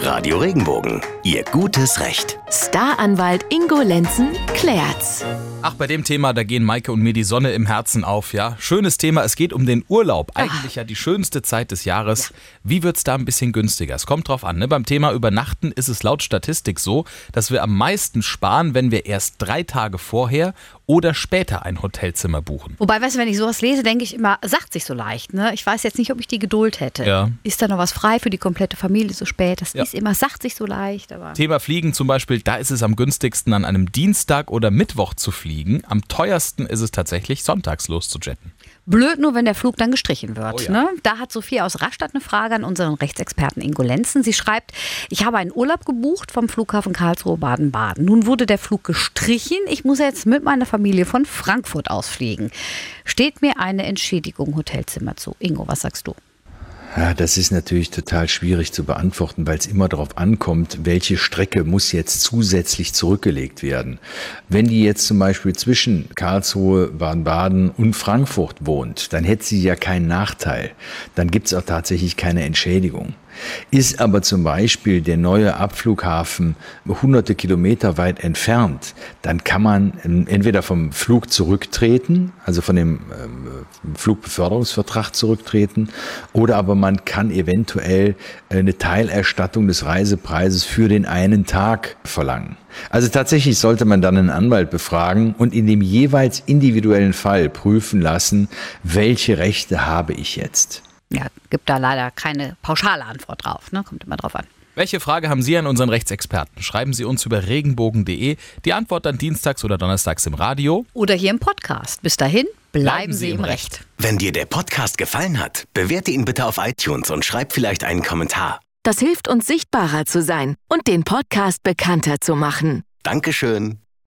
Radio Regenbogen, Ihr gutes Recht. Staranwalt Ingo Lenzen klärt's. Ach, bei dem Thema, da gehen Maike und mir die Sonne im Herzen auf, ja. Schönes Thema, es geht um den Urlaub. Eigentlich ja die schönste Zeit des Jahres. Wie wird's da ein bisschen günstiger? Es kommt drauf an, ne? Beim Thema Übernachten ist es laut Statistik so, dass wir am meisten sparen, wenn wir erst drei Tage vorher oder später ein Hotelzimmer buchen. Wobei, weißt du, wenn ich sowas lese, denke ich immer, sagt sich so leicht. Ne? Ich weiß jetzt nicht, ob ich die Geduld hätte. Ja. Ist da noch was frei für die komplette Familie so spät? Das Ja. ist immer, sagt sich so leicht, aber. Thema Fliegen zum Beispiel, da ist es am günstigsten, an einem Dienstag oder Mittwoch zu fliegen. Am teuersten ist es tatsächlich, sonntags loszujetten. Blöd nur, wenn der Flug dann gestrichen wird. Oh ja. ne? Da hat Sophia aus Rastatt eine Frage an unseren Rechtsexperten Ingo Lenzen. Sie schreibt, ich habe einen Urlaub gebucht vom Flughafen Karlsruhe Baden-Baden. Nun wurde der Flug gestrichen. Ich muss jetzt mit meiner Familie von Frankfurt ausfliegen. Steht mir eine Entschädigung Hotelzimmer zu? Ingo, was sagst du? Ja, das ist natürlich total schwierig zu beantworten, weil es immer darauf ankommt, welche Strecke muss jetzt zusätzlich zurückgelegt werden. Wenn die jetzt zum Beispiel zwischen Karlsruhe, Baden-Baden und Frankfurt wohnt, dann hätte sie ja keinen Nachteil. Dann gibt es auch tatsächlich keine Entschädigung. Ist aber zum Beispiel der neue Abflughafen hunderte Kilometer weit entfernt, dann kann man ähm, entweder vom Flug zurücktreten, also von dem ähm, Flugbeförderungsvertrag zurücktreten, oder aber man kann eventuell äh, eine Teilerstattung des Reisepreises für den einen Tag verlangen. Also tatsächlich sollte man dann einen Anwalt befragen und in dem jeweils individuellen Fall prüfen lassen, welche Rechte habe ich jetzt. Ja, gibt da leider keine pauschale Antwort drauf. Ne? Kommt immer drauf an. Welche Frage haben Sie an unseren Rechtsexperten? Schreiben Sie uns über regenbogen.de. Die Antwort dann dienstags oder donnerstags im Radio. Oder hier im Podcast. Bis dahin, bleiben, Sie im Recht. Wenn dir der Podcast gefallen hat, bewerte ihn bitte auf iTunes und schreib vielleicht einen Kommentar. Das hilft uns sichtbarer zu sein und den Podcast bekannter zu machen. Dankeschön.